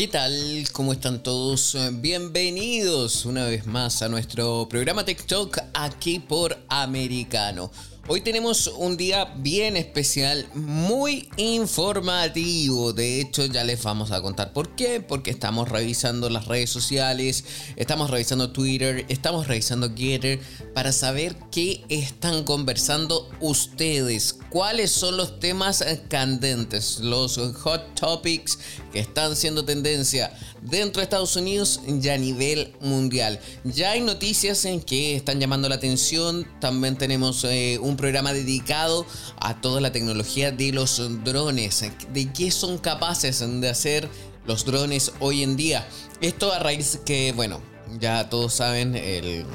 ¿Qué tal? ¿Cómo están todos? Bienvenidos una vez más a nuestro programa TikTok aquí por Americano. Hoy tenemos un día bien especial, muy informativo. De hecho, ya les vamos a contar por qué. Porque estamos revisando las redes sociales, estamos revisando Twitter, estamos revisando Getter para saber qué están conversando ustedes. Cuáles son los temas candentes, los hot topics que están siendo tendencia dentro de Estados Unidos y a nivel mundial. Ya hay noticias en que están llamando la atención. También tenemos eh, un programa dedicado a toda la tecnología de los drones, de qué son capaces de hacer los drones hoy en día. Esto a raíz que, bueno, ya todos saben el,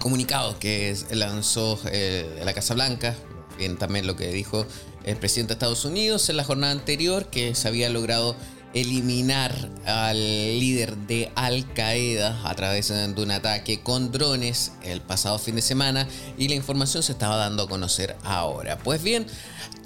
comunicado que lanzó eh, la Casa Blanca, bien también lo que dijo el presidente de Estados Unidos en la jornada anterior, que se había logrado eliminar al líder de Al Qaeda a través de un ataque con drones el pasado fin de semana y la información se estaba dando a conocer ahora. Pues bien,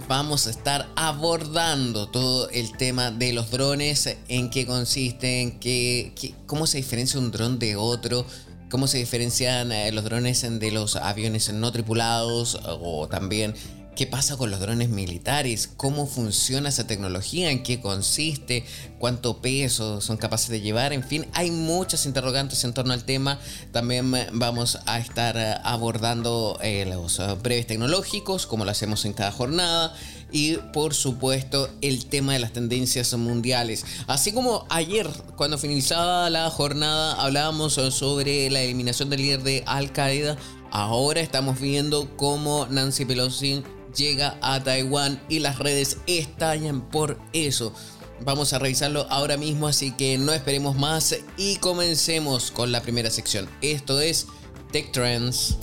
vamos a estar abordando todo el tema de los drones, en qué consisten, qué, cómo se diferencia un dron de otro. ¿Cómo se diferencian eh, los drones de los aviones no tripulados? O también ¿Qué pasa con los drones militares? ¿Cómo funciona esa tecnología? ¿En qué consiste? ¿Cuánto peso son capaces de llevar? En fin, hay muchas interrogantes en torno al tema. También vamos a estar eh, abordando eh, los eh, breves tecnológicos, como lo hacemos en cada jornada y por supuesto el tema de las tendencias mundiales. Así como ayer cuando finalizaba la jornada hablábamos sobre la eliminación del líder de Al Qaeda, ahora estamos viendo cómo Nancy Pelosi llega a Taiwán y las redes estallan por eso. Vamos a revisarlo ahora mismo, así que no esperemos más y comencemos con la primera sección. Esto es Tech Trends.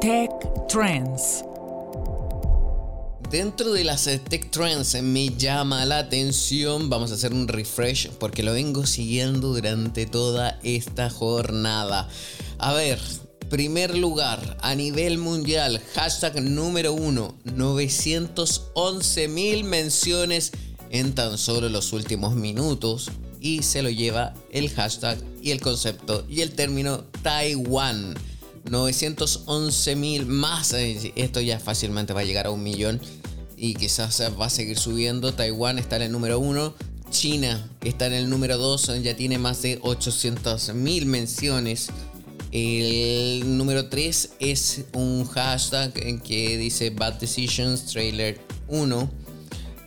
Tech Trends. Dentro de las Tech Trends me llama la atención, vamos a hacer un refresh porque lo vengo siguiendo durante toda esta jornada. A ver, primer lugar a nivel mundial, hashtag número uno, 911 mil menciones en tan solo los últimos minutos y se lo lleva el hashtag y el concepto y el término Taiwán. 911 mil más, eh, esto ya fácilmente va a llegar a un millón y quizás va a seguir subiendo. Taiwán está en el número uno. China está en el número 2, ya tiene más de 800 mil menciones. El número 3 es un hashtag que dice Bad Decisions Trailer 1.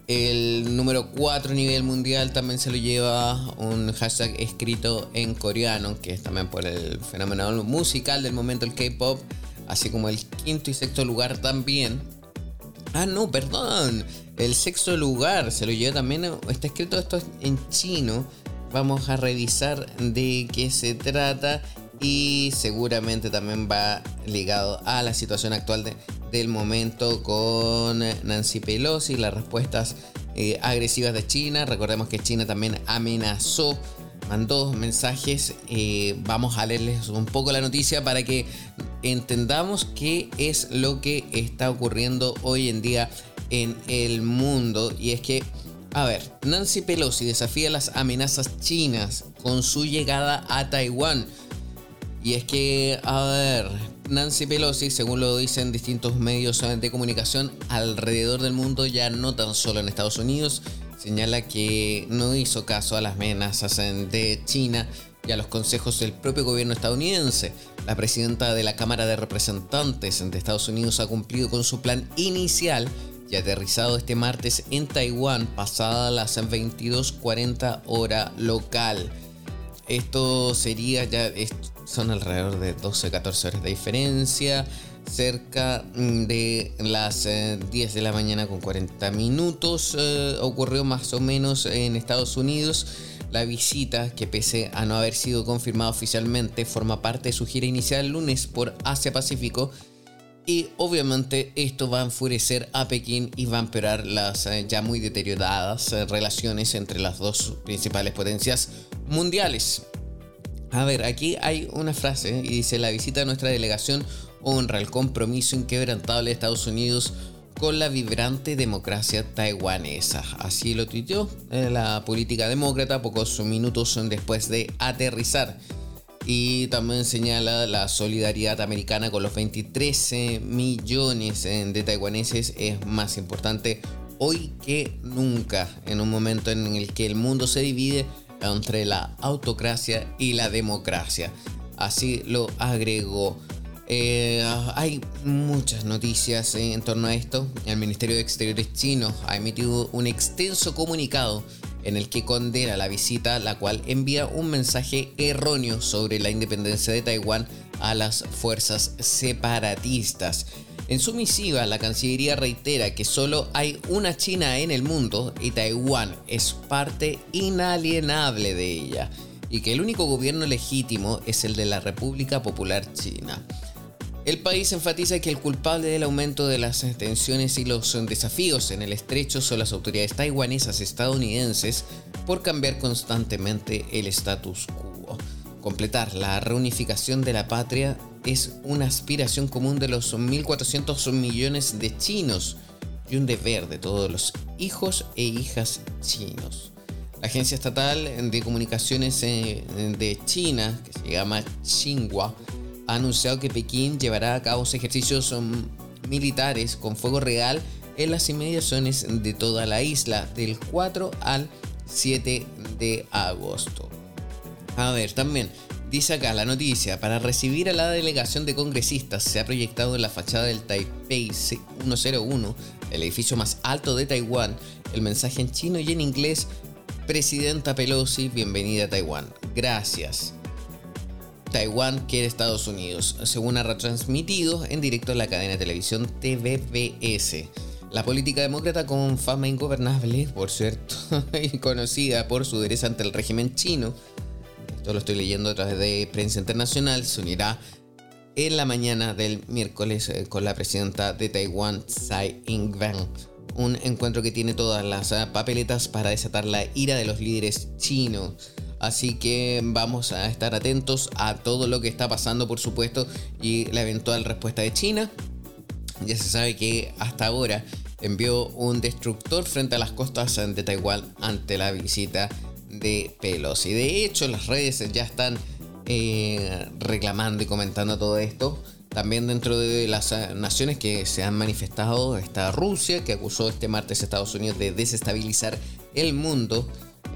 El número 4 a nivel mundial también se lo lleva un hashtag escrito en coreano, que es también por el fenómeno musical del momento, el K-pop, así como el quinto y sexto lugar también. Ah, no, perdón. El sexto lugar se lo lleva también, está escrito esto en chino. Vamos a revisar de qué se trata y seguramente también va ligado a la situación actual del momento con Nancy Pelosi, las respuestas eh, agresivas de China. Recordemos que China también amenazó, mandó mensajes. Eh, vamos a leerles un poco la noticia para que entendamos qué es lo que está ocurriendo hoy en día en el mundo. Y es que, a ver, Nancy Pelosi desafía las amenazas chinas con su llegada a Taiwán. Y es que, a ver, Nancy Pelosi, según lo dicen distintos medios de comunicación alrededor del mundo, ya no tan solo en Estados Unidos, señala que no hizo caso a las amenazas de China y a los consejos del propio gobierno estadounidense. La presidenta de la Cámara de Representantes de Estados Unidos ha cumplido con su plan inicial y aterrizado este martes en Taiwán pasada las 22.40 hora local. Esto sería ya, son alrededor de 12-14 horas de diferencia, cerca mm, de las 10 eh, de la mañana con 40 minutos. Eh, ocurrió más o menos en Estados Unidos. La visita, que pese a no haber sido confirmada oficialmente, forma parte de su gira inicial lunes por Asia-Pacífico y obviamente esto va a enfurecer a Pekín y va a empeorar las eh, ya muy deterioradas eh, relaciones entre las dos principales potencias mundiales. A ver, aquí hay una frase y dice, la visita de nuestra delegación honra el compromiso inquebrantable de Estados Unidos con la vibrante democracia taiwanesa. Así lo tuiteó eh, la política demócrata pocos minutos después de aterrizar. Y también señala la solidaridad americana con los 23 millones de taiwaneses es más importante hoy que nunca, en un momento en el que el mundo se divide entre la autocracia y la democracia. Así lo agregó. Eh, hay muchas noticias en torno a esto. El Ministerio de Exteriores chino ha emitido un extenso comunicado en el que condena la visita, la cual envía un mensaje erróneo sobre la independencia de Taiwán a las fuerzas separatistas. En su misiva, la Cancillería reitera que solo hay una China en el mundo y Taiwán es parte inalienable de ella, y que el único gobierno legítimo es el de la República Popular China. El país enfatiza que el culpable del aumento de las tensiones y los desafíos en el estrecho son las autoridades taiwanesas estadounidenses por cambiar constantemente el status quo. Completar la reunificación de la patria es una aspiración común de los 1.400 millones de chinos y un deber de todos los hijos e hijas chinos. La Agencia Estatal de Comunicaciones eh, de China, que se llama Xinhua, ha anunciado que Pekín llevará a cabo ejercicios mm, militares con fuego real en las inmediaciones de toda la isla del 4 al 7 de agosto. A ver, también dice acá la noticia, para recibir a la delegación de congresistas se ha proyectado en la fachada del Taipei 101, el edificio más alto de Taiwán, el mensaje en chino y en inglés, Presidenta Pelosi, bienvenida a Taiwán. Gracias. Taiwán quiere Estados Unidos, según ha retransmitido en directo en la cadena de televisión TVBS. La política demócrata con fama ingobernable, por cierto, y conocida por su derecha ante el régimen chino, esto lo estoy leyendo a través de prensa internacional, se unirá en la mañana del miércoles eh, con la presidenta de Taiwán, Tsai Ing-wen. Un encuentro que tiene todas las eh, papeletas para desatar la ira de los líderes chinos. Así que vamos a estar atentos a todo lo que está pasando, por supuesto, y la eventual respuesta de China. Ya se sabe que hasta ahora envió un destructor frente a las costas de Taiwán ante la visita de Pelosi. De hecho, las redes ya están eh, reclamando y comentando todo esto. También dentro de las naciones que se han manifestado está Rusia, que acusó este martes a Estados Unidos de desestabilizar el mundo.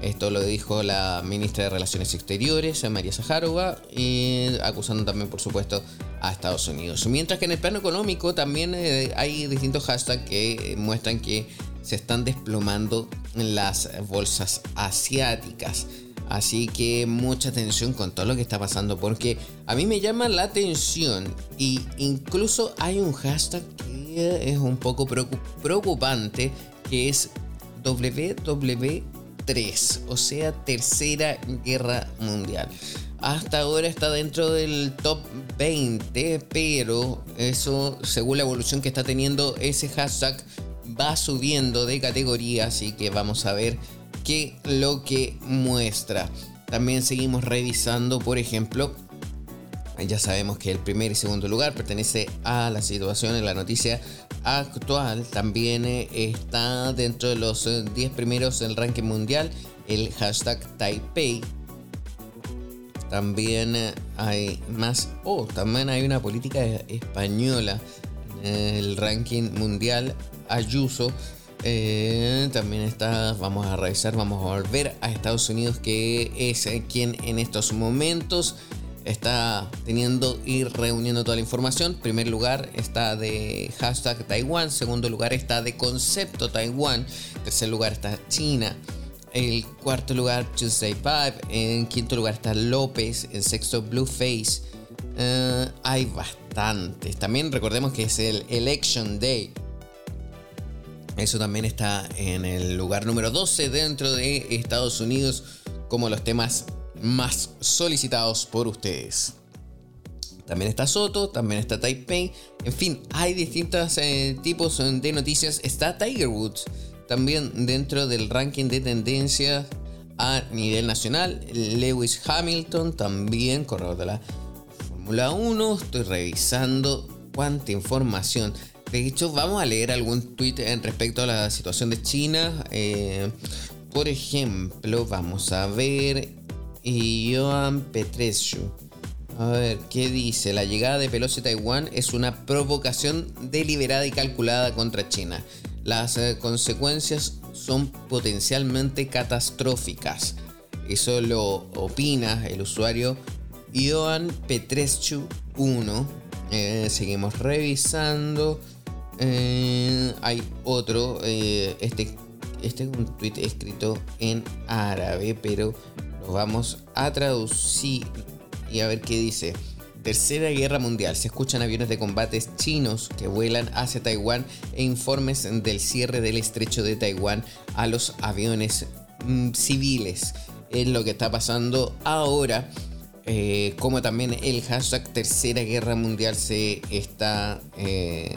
Esto lo dijo la ministra de Relaciones Exteriores, María Zaharova, y acusando también, por supuesto, a Estados Unidos. Mientras que en el plano económico también eh, hay distintos hashtags que muestran que se están desplomando las bolsas asiáticas. Así que mucha atención con todo lo que está pasando porque a mí me llama la atención y incluso hay un hashtag que es un poco preocupante que es WW3, o sea, Tercera Guerra Mundial. Hasta ahora está dentro del top 20, pero eso, según la evolución que está teniendo ese hashtag, va subiendo de categoría, así que vamos a ver qué lo que muestra. También seguimos revisando, por ejemplo, ya sabemos que el primer y segundo lugar pertenece a la situación en la noticia actual. También eh, está dentro de los 10 eh, primeros del ranking mundial el hashtag Taipei. También eh, hay más, oh, también hay una política española en el ranking mundial Ayuso. Eh, también está, vamos a revisar, vamos a volver a Estados Unidos, que es quien en estos momentos está teniendo y reuniendo toda la información. Primer lugar está de hashtag Taiwán, segundo lugar está de concepto Taiwán, tercer lugar está China. El cuarto lugar, Tuesday Pipe. En quinto lugar está López. En sexto, Blueface. Eh, hay bastantes. También recordemos que es el Election Day. Eso también está en el lugar número 12 dentro de Estados Unidos como los temas más solicitados por ustedes. También está Soto, también está Taipei. En fin, hay distintos eh, tipos de noticias. Está Tiger Woods también dentro del ranking de tendencias a nivel nacional. Lewis Hamilton también, corredor de la Fórmula 1. Estoy revisando cuánta información. De hecho, vamos a leer algún tweet en respecto a la situación de China. Eh, por ejemplo, vamos a ver. Joan Petrescu. A ver, ¿qué dice? La llegada de Pelosi a Taiwán es una provocación deliberada y calculada contra China. Las eh, consecuencias son potencialmente catastróficas. Eso lo opina el usuario Joan Petrescu 1. Eh, seguimos revisando. Eh, hay otro. este, este es un tweet escrito en árabe, pero lo vamos a traducir y a ver qué dice. Tercera Guerra Mundial. Se escuchan aviones de combates chinos que vuelan hacia Taiwán e informes del cierre del estrecho de Taiwán a los aviones mm, civiles. Es lo que está pasando ahora. Eh, como también el hashtag Tercera Guerra Mundial se está, eh,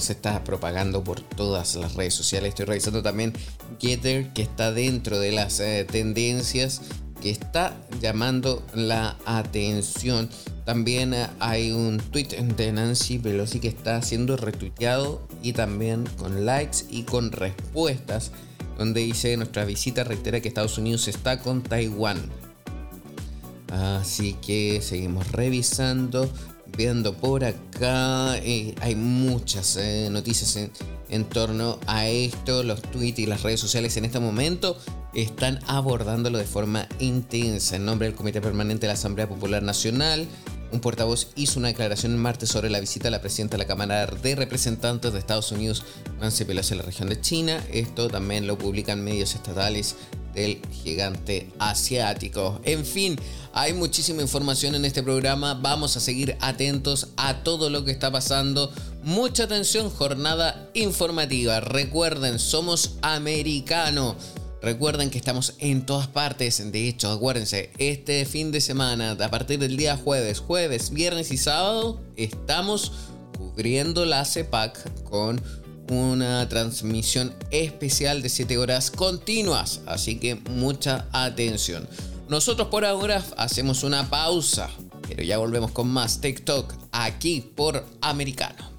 se está propagando por todas las redes sociales. Estoy revisando también Getter, que está dentro de las eh, tendencias que está llamando la atención. También hay un tweet de Nancy Pelosi que está siendo retuiteado y también con likes y con respuestas, donde dice nuestra visita reitera que Estados Unidos está con Taiwán. Así que seguimos revisando, viendo por acá. Eh, hay muchas eh, noticias en, en torno a esto, los tweets y las redes sociales en este momento están abordándolo de forma intensa. En nombre del Comité Permanente de la Asamblea Popular Nacional, un portavoz hizo una declaración el martes sobre la visita a la presidenta de la Cámara de Representantes de Estados Unidos, Nancy Pelosi, a la región de China. Esto también lo publican medios estatales del gigante asiático. En fin, hay muchísima información en este programa. Vamos a seguir atentos a todo lo que está pasando. Mucha atención, jornada informativa. Recuerden, somos americanos. Recuerden que estamos en todas partes. De hecho, acuérdense, este fin de semana, a partir del día jueves, jueves, viernes y sábado, estamos cubriendo la CEPAC con una transmisión especial de 7 horas continuas. Así que mucha atención. Nosotros por ahora hacemos una pausa, pero ya volvemos con más TikTok aquí por Americano.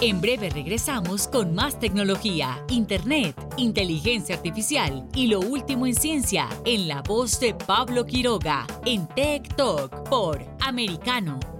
En breve regresamos con más tecnología, internet, inteligencia artificial y lo último en ciencia en la voz de Pablo Quiroga en Tech Talk por Americano.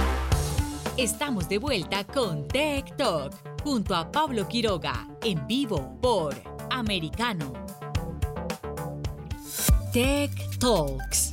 Estamos de vuelta con Tech Talk junto a Pablo Quiroga en vivo por Americano. Tech Talks.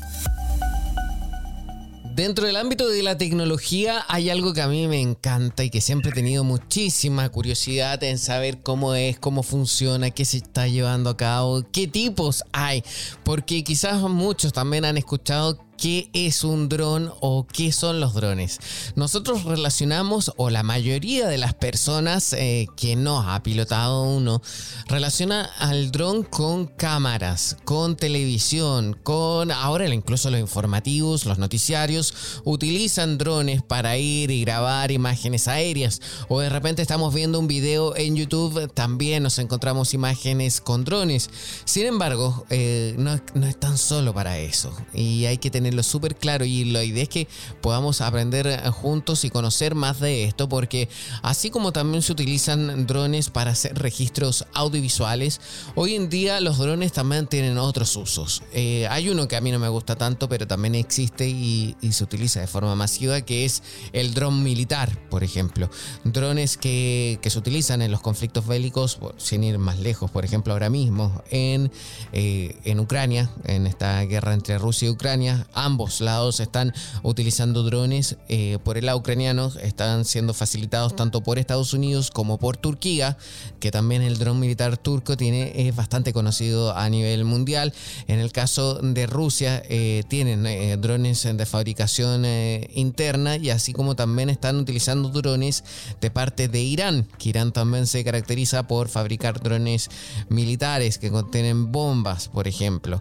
Dentro del ámbito de la tecnología hay algo que a mí me encanta y que siempre he tenido muchísima curiosidad en saber cómo es, cómo funciona, qué se está llevando a cabo, qué tipos hay, porque quizás muchos también han escuchado qué es un dron o qué son los drones. Nosotros relacionamos, o la mayoría de las personas eh, que no ha pilotado uno, relaciona al dron con cámaras, con televisión, con ahora incluso los informativos, los noticiarios, utilizan drones para ir y grabar imágenes aéreas. O de repente estamos viendo un video en YouTube, también nos encontramos imágenes con drones. Sin embargo, eh, no, no es tan solo para eso. Y hay que tener lo súper claro y la idea es que podamos aprender juntos y conocer más de esto porque así como también se utilizan drones para hacer registros audiovisuales, hoy en día los drones también tienen otros usos. Eh, hay uno que a mí no me gusta tanto, pero también existe y, se utiliza de forma masiva, que es el dron militar, por ejemplo. Drones que, se utilizan en los conflictos bélicos, sin ir más lejos, por ejemplo, ahora mismo en, eh, en Ucrania, en esta guerra entre Rusia y Ucrania, ambos lados están utilizando drones. Eh, por el lado ucraniano están siendo facilitados tanto por Estados Unidos como por Turquía, que también el dron militar turco tiene, es bastante conocido a nivel mundial. En el caso de Rusia, eh, tienen eh, drones de fabricación interna y así como también están utilizando drones de parte de Irán, que Irán también se caracteriza por fabricar drones militares que contienen bombas, por ejemplo.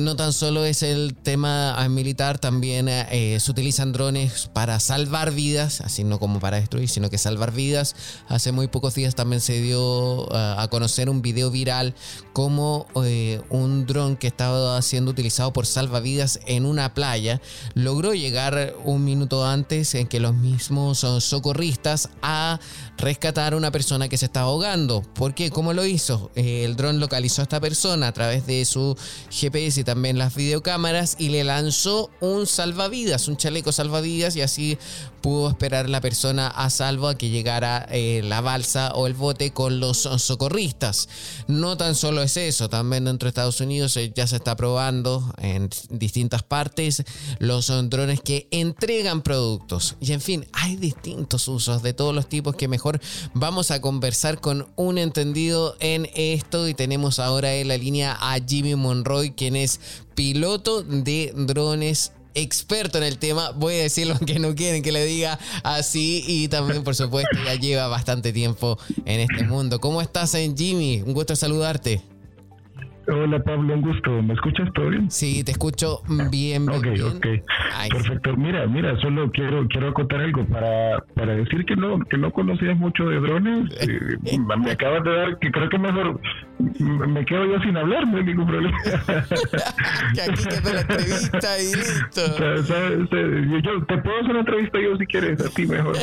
no tan solo es el tema militar también eh, se utilizan drones para salvar vidas, así no como para destruir, sino que salvar vidas. Hace muy pocos días también se dio eh, a conocer un video viral como eh, un dron que estaba siendo utilizado por salvavidas en una playa logró llegar un minuto antes en que los mismos socorristas a rescatar a una persona que se estaba ahogando. ¿Por qué? ¿Cómo lo hizo? el dron localizó a esta persona a través de su GPS y también las videocámaras y le lanzó un salvavidas, un chaleco salvavidas y así pudo esperar la persona a salvo a que llegara eh, la balsa o el bote con los socorristas. No tan solo es eso, también dentro de Estados Unidos eh, ya se está probando en distintas partes los drones que entregan productos. Y en fin, hay distintos usos de todos los tipos que mejor vamos a conversar con un entendido en esto y tenemos ahora en la línea a Jimmy Monroy, quien es piloto de drones experto en el tema, voy a decir lo que no quieren que le diga así y también por supuesto ya lleva bastante tiempo en este mundo. ¿Cómo estás, Jimmy? Un gusto saludarte. Hola Pablo, un gusto. ¿Me escuchas todo bien? Sí, te escucho bien, bien. Ok, ok. Perfecto. Mira, mira, solo quiero quiero acotar algo para, para decir que no que no conocías mucho de drones. Eh, me acabas de dar que creo que mejor me quedo yo sin hablar, no hay ningún problema. que aquí quedó la entrevista y listo. yo te puedo hacer una entrevista yo si quieres, a ti mejor.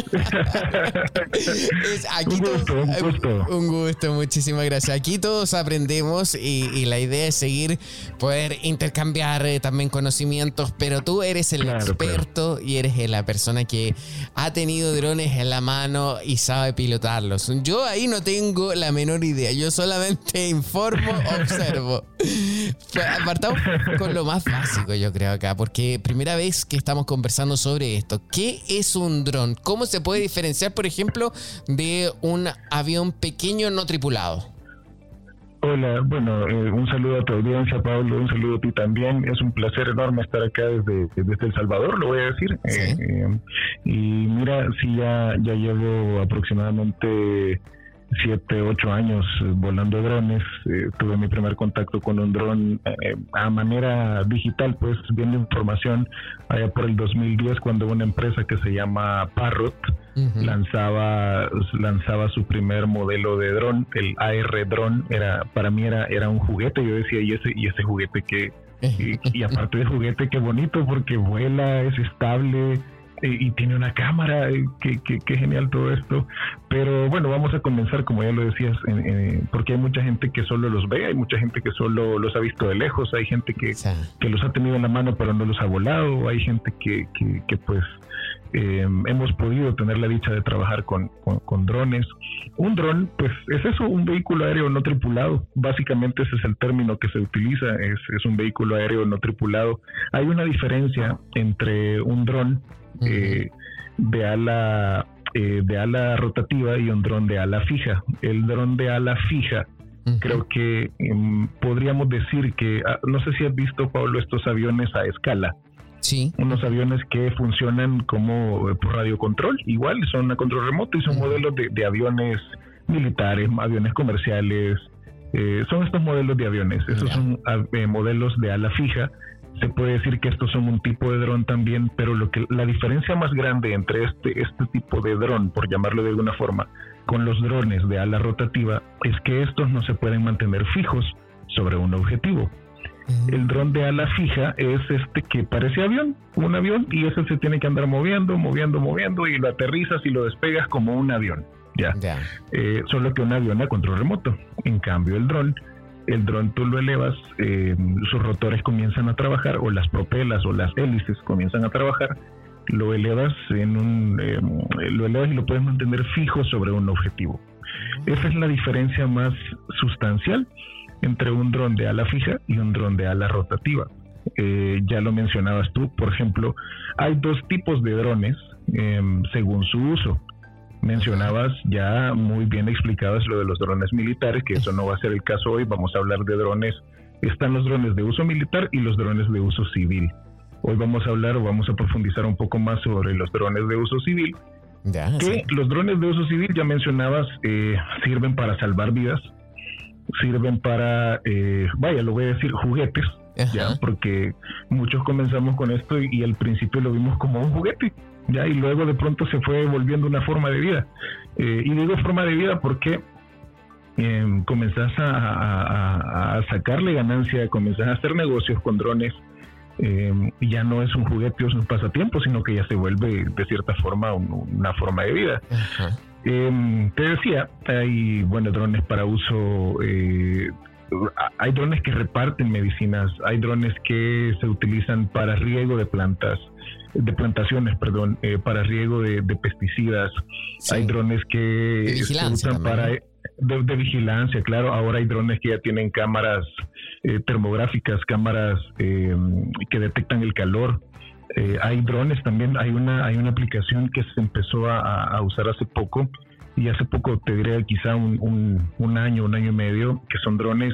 un gusto, un gusto. Un gusto, muchísimas gracias. Aquí todos aprendemos y, y la idea es seguir, poder intercambiar eh, también conocimientos, pero tú eres el experto y eres la persona que ha tenido drones en la mano y sabe pilotarlos. Yo ahí no tengo la menor idea, yo solamente informo, observo. Apartamos con lo más básico, yo creo acá, porque primera vez que estamos conversando sobre esto. ¿Qué es un dron? ¿Cómo se puede diferenciar, por ejemplo, de un avión pequeño no tripulado? Hola, bueno, eh, un saludo a tu audiencia, Pablo, un saludo a ti también. Es un placer enorme estar acá desde, desde El Salvador, lo voy a decir. Eh, eh, y mira, sí, ya, ya llevo aproximadamente siete, ocho años volando drones. tuve mi primer contacto con un dron a manera digital, pues viendo información allá por el 2010 cuando una empresa que se llama Parrot lanzaba lanzaba su primer modelo de dron, el AR dron, era para mí era era un juguete, yo decía, y ese y ese juguete que y, aparte de juguete qué bonito porque vuela, es estable, y, tiene una cámara, qué, qué, genial todo esto. Pero bueno, vamos a comenzar, como ya lo decías, porque hay mucha gente que solo los ve, hay mucha gente que solo los ha visto de lejos, hay gente que, que los ha tenido en la mano pero no los ha volado, hay gente que, que, que pues Em, hemos podido tener la dicha de trabajar con, con, drones. Un dron, pues es eso, un vehículo aéreo no tripulado. Básicamente ese es el término que se utiliza, es, es un vehículo aéreo no tripulado. Hay una diferencia entre un dron eh, de ala eh, de ala rotativa y un dron de ala fija. El dron de ala fija creo que em, podríamos decir que, ah, no sé si has visto, Pablo, estos aviones a escala. Sí. Unos aviones que funcionan como eh, por radiocontrol, igual son a control remoto y son modelos de, aviones militares, aviones comerciales. Eh, son estos modelos de aviones. Esos son ah, eh, modelos de ala fija. Se puede decir que estos son un tipo de dron también, pero lo que la diferencia más grande entre este este tipo de dron, por llamarlo de alguna forma, con los drones de ala rotativa es que estos no se pueden mantener fijos sobre un objetivo. El dron de ala fija es este que parece avión, un avión, y ese se tiene que andar moviendo, moviendo, moviendo, y lo aterrizas y lo despegas como un avión. Ya. Eh, solo que un avión a control remoto. En cambio, el dron, el dron tú lo elevas, eh, sus rotores comienzan a trabajar, o las propelas o las hélices comienzan a trabajar, lo elevas en un, eh, lo elevas y lo puedes mantener fijo sobre un objetivo. Esa es la diferencia más sustancial entre un dron de ala fija y un dron de ala rotativa. Eh, ya lo mencionabas tú, por ejemplo, hay dos tipos de drones según su uso. Mencionabas ya muy bien explicadas lo de los drones militares, que eso no va a ser el caso hoy, vamos a hablar de drones. Están los drones de uso militar y los drones de uso civil. Hoy vamos a hablar o vamos a profundizar un poco más sobre los drones de uso civil. que los drones de uso civil, ya mencionabas, eh, sirven para salvar vidas, sirven para, eh, vaya, lo voy a decir, juguetes, ya, porque muchos comenzamos con esto y, al principio lo vimos como un juguete, ya, y luego de pronto se fue volviendo una forma de vida. Eh, y digo forma de vida porque eh, comenzás a, sacarle ganancia, comenzás a hacer negocios con drones. y ya no es un juguete o es un pasatiempo, sino que ya se vuelve de cierta forma una forma de vida. Eh, te decía, hay bueno drones para uso, eh, hay drones que reparten medicinas, hay drones que se utilizan para riego de plantas, de plantaciones, perdón, eh, para riego de, pesticidas, hay drones que se usan para de, vigilancia, claro, ahora hay drones que ya tienen cámaras eh, termográficas, cámaras que detectan el calor, eh, hay drones también, hay una, hay una aplicación que se empezó a, usar hace poco, y hace poco te diré quizá un, un, año, un año y medio, que son drones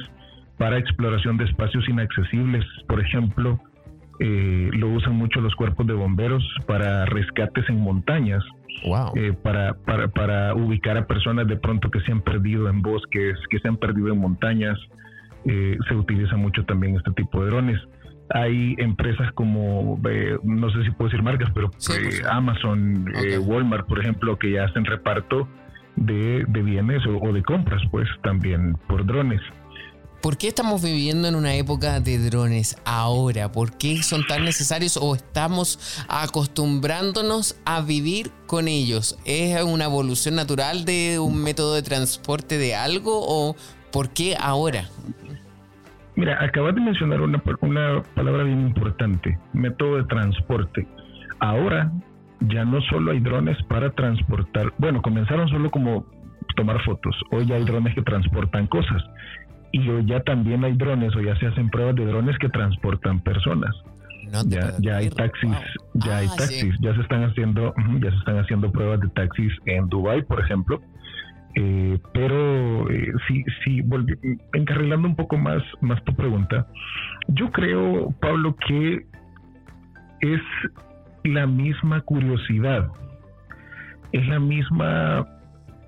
para exploración de espacios inaccesibles. Por ejemplo, eh, lo usan mucho los cuerpos de bomberos para rescates en montañas. Eh, para, para, para, ubicar a personas de pronto que se han perdido en bosques, que se han perdido en montañas. se utiliza mucho también este tipo de drones hay empresas como, eh, no sé si puedo decir marcas, pero eh, Amazon, eh, Walmart, por ejemplo, que ya hacen reparto de, bienes o, de compras, pues también por drones. ¿Por qué estamos viviendo en una época de drones ahora? ¿Por qué son tan necesarios o estamos acostumbrándonos a vivir con ellos? ¿Es una evolución natural de un método de transporte de algo o por qué ahora? Mira, acabas de mencionar una, palabra bien importante, método de transporte. Ahora ya no solo hay drones para transportar, bueno, comenzaron solo como tomar fotos, hoy ya hay drones que transportan cosas y hoy ya también hay drones o ya se hacen pruebas de drones que transportan personas. ya, ya hay taxis, ya hay ah, taxis, ya se están haciendo, ya se están haciendo pruebas de taxis en Dubai, por ejemplo, eh, pero eh, si, si encarrilando un poco más, más tu pregunta, yo creo, Pablo, que es la misma curiosidad, es la misma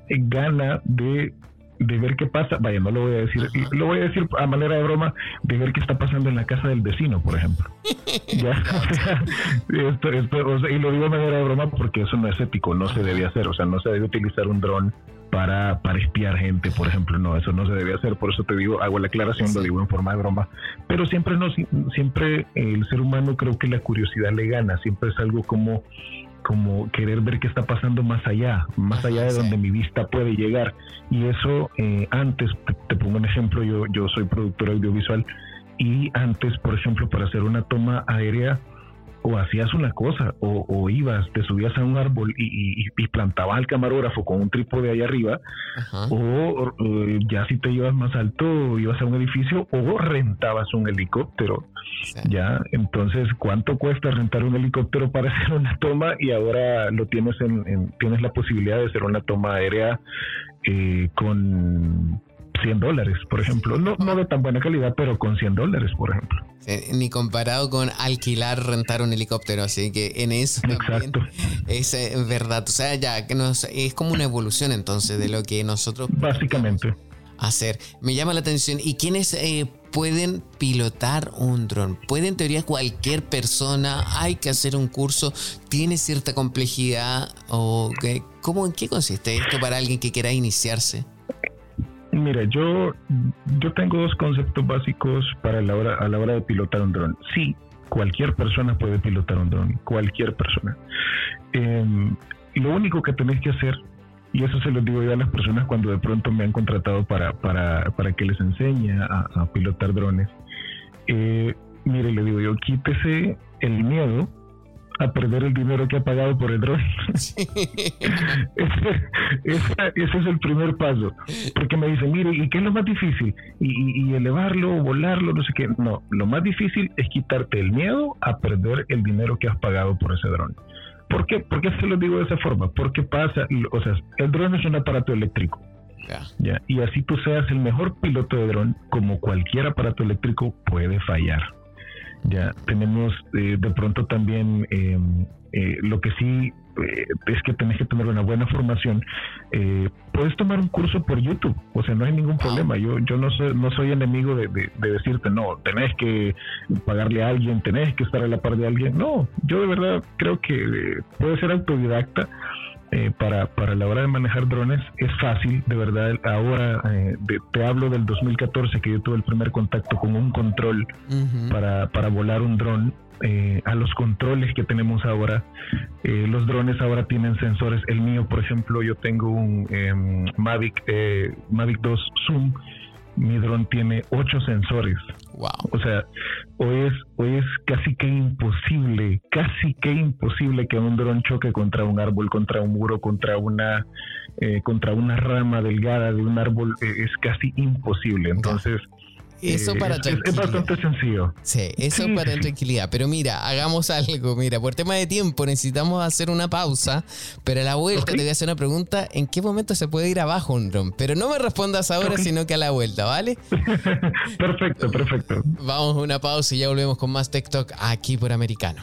gana de de ver qué pasa, vaya, no lo voy a decir, lo voy a decir a manera de broma, de ver qué está pasando en la casa del vecino, por ejemplo. ya, esto, esto, y lo digo a manera de broma porque eso no es ético, no se debe hacer, o sea, no se debe utilizar un dron para, para espiar gente, por ejemplo, no, eso no se debe hacer, por eso te digo, hago la aclaración, lo digo en forma de broma, pero siempre no, siempre el ser humano creo que la curiosidad le gana, siempre es algo como como querer ver qué está pasando más allá, más allá de donde mi vista puede llegar. Y eso eh, antes, te, pongo un ejemplo, yo, yo soy productor audiovisual y antes, por ejemplo, para hacer una toma aérea o hacías una cosa, o, ibas, te subías a un árbol y, y, plantabas al camarógrafo con un trípode ahí arriba, o, ya si te ibas más alto, ibas a un edificio, o rentabas un helicóptero. Ya, entonces, ¿cuánto cuesta rentar un helicóptero para hacer una toma? Y ahora lo tienes en, tienes la posibilidad de hacer una toma aérea eh, con 100 dólares, por ejemplo. No, no de tan buena calidad, pero con 100 dólares, por ejemplo. ni comparado con alquilar, rentar un helicóptero. Así que en eso Exacto. es eh, verdad. O sea, ya que nos, es como una evolución entonces de lo que nosotros. Básicamente. Hacer. Me llama la atención. ¿Y quiénes eh, pueden pilotar un dron? ¿Puede en teoría cualquier persona? ¿Hay que hacer un curso? ¿Tiene cierta complejidad? ¿O qué? ¿Cómo, ¿En qué consiste esto para alguien que quiera iniciarse? Mira, yo, yo tengo dos conceptos básicos para la hora, a la hora de pilotar un dron. Sí, cualquier persona puede pilotar un dron, cualquier persona. Em, lo único que tenéis que hacer, y eso se lo digo yo a las personas cuando de pronto me han contratado para, para, para que les enseñe a, pilotar drones, eh, mire, le digo yo, quítese el miedo a perder el dinero que ha pagado por el dron. ese, es el primer paso. Porque me dicen, mire, ¿y qué es lo más difícil? Y, elevarlo, volarlo, no sé qué. No, lo más difícil es quitarte el miedo a perder el dinero que has pagado por ese dron. ¿Por qué? ¿Por qué se lo digo de esa forma? Porque pasa, o sea, el dron es un aparato eléctrico. ¿ya? Y así tú seas el mejor piloto de dron, como cualquier aparato eléctrico puede fallar. Ya tenemos eh, de pronto también em, eh, lo que sí eh, es que tenés que tener una buena formación. puedes tomar un curso por YouTube, o sea, no hay ningún problema. Yo, yo no soy, no soy enemigo de, de, decirte, no, tenés que pagarle a alguien, tenés que estar a la par de alguien. No, yo de verdad creo que puedes ser autodidacta eh, para, para la hora de manejar drones es fácil, de verdad. Ahora eh, te hablo del 2014 que yo tuve el primer contacto con un control para, para volar un dron. Eh, a los controles que tenemos ahora, los drones ahora tienen sensores. El mío, por ejemplo, yo tengo un em, Mavic, Mavic 2 Zoom mi dron tiene ocho sensores. Wow. O sea, hoy es, hoy es casi que imposible, casi que imposible que un dron choque contra un árbol, contra un muro, contra una, eh, contra una rama delgada de un árbol. Eh, es casi imposible. Entonces, eso eh, para tranquilidad. Es, bastante sencillo. Sí, eso para tranquilidad. Pero mira, hagamos algo. Mira, por tema de tiempo necesitamos hacer una pausa. Pero a la vuelta te voy a hacer una pregunta: ¿en qué momento se puede ir abajo un dron? Pero no me respondas ahora, sino que a la vuelta, ¿vale? perfecto, perfecto. Vamos a una pausa y ya volvemos con más TikTok aquí por Americano.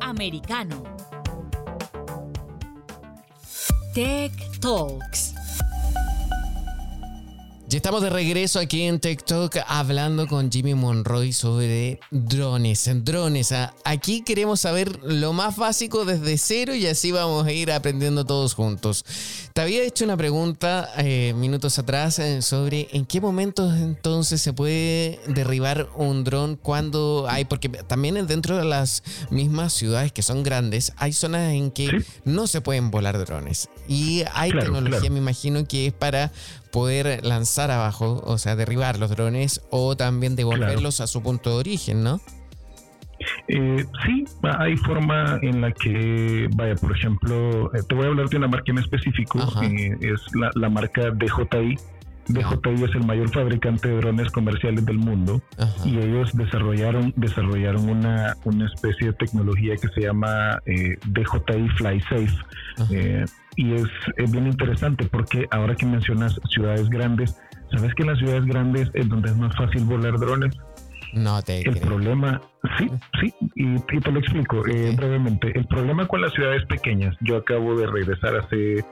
Americano. Tech Talks. Ya estamos de regreso aquí en TikTok hablando con Jimmy Monroy sobre drones. Drones. Aquí queremos saber lo más básico desde cero y así vamos a ir aprendiendo todos juntos. Te había hecho una pregunta eh, minutos atrás eh, sobre en qué momentos entonces se puede derribar un dron cuando hay, porque también dentro de las mismas ciudades que son grandes hay zonas en que no se pueden volar drones. Y hay tecnología, me imagino, que es para poder lanzar abajo, o sea, derribar los drones o también devolverlos a su punto de origen, ¿no? Eh, sí, hay forma en la que, vaya, por ejemplo, eh, te voy a hablar de una marca en específico, eh, es la, marca DJI. DJI es el mayor fabricante de drones comerciales del mundo y ellos desarrollaron desarrollaron una, una especie de tecnología que se llama eh, DJI Fly Y es, bien interesante porque ahora que mencionas ciudades grandes, ¿sabes que en las ciudades grandes es donde es más fácil volar drones? No te El problema, sí, sí, y, te lo explico eh, brevemente. El problema con las ciudades pequeñas, yo acabo de regresar hace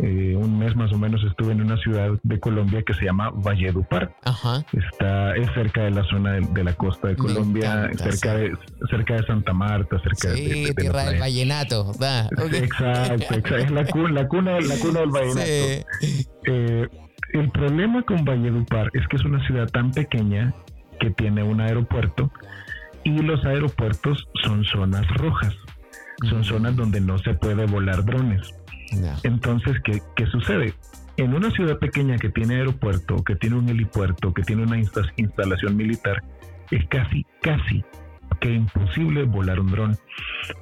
eh, un mes más o menos estuve en una ciudad de Colombia que se llama Valledupar. Ajá. Está es cerca de la zona de, la costa de Colombia, cerca de cerca de Santa Marta, cerca de, de, tierra del vallenato. Exacto, exacto, es la cuna, la cuna, la cuna del vallenato. Eh, el problema con Valledupar es que es una ciudad tan pequeña que tiene un aeropuerto y los aeropuertos son zonas rojas. Son zonas donde no se puede volar drones. Entonces, ¿qué, ¿qué, sucede? En una ciudad pequeña que tiene aeropuerto, que tiene un helipuerto, que tiene una instalación militar, es casi, casi que imposible volar un dron.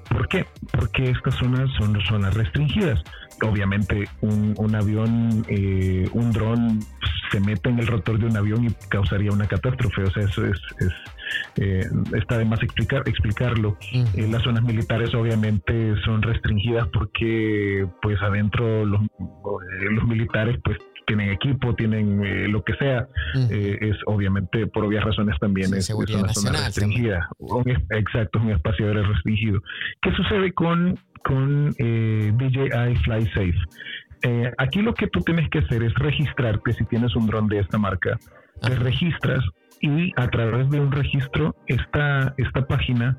¿Por qué? Porque estas zonas son zonas restringidas. Obviamente un, un avión, eh, un dron se mete en el rotor de un avión y causaría una catástrofe. O sea, eso es, es eh, está de más explicar, explicarlo. Eh, las zonas militares obviamente son restringidas porque pues adentro los, eh, los militares pues tienen equipo, tienen lo que sea. es obviamente por obvias razones también es, una zona restringida. exacto, es un espacio aéreo restringido. ¿Qué sucede con, con DJI Fly Safe? aquí lo que tú tienes que hacer es registrarte si tienes un dron de esta marca. Te registras y a través de un registro esta, esta página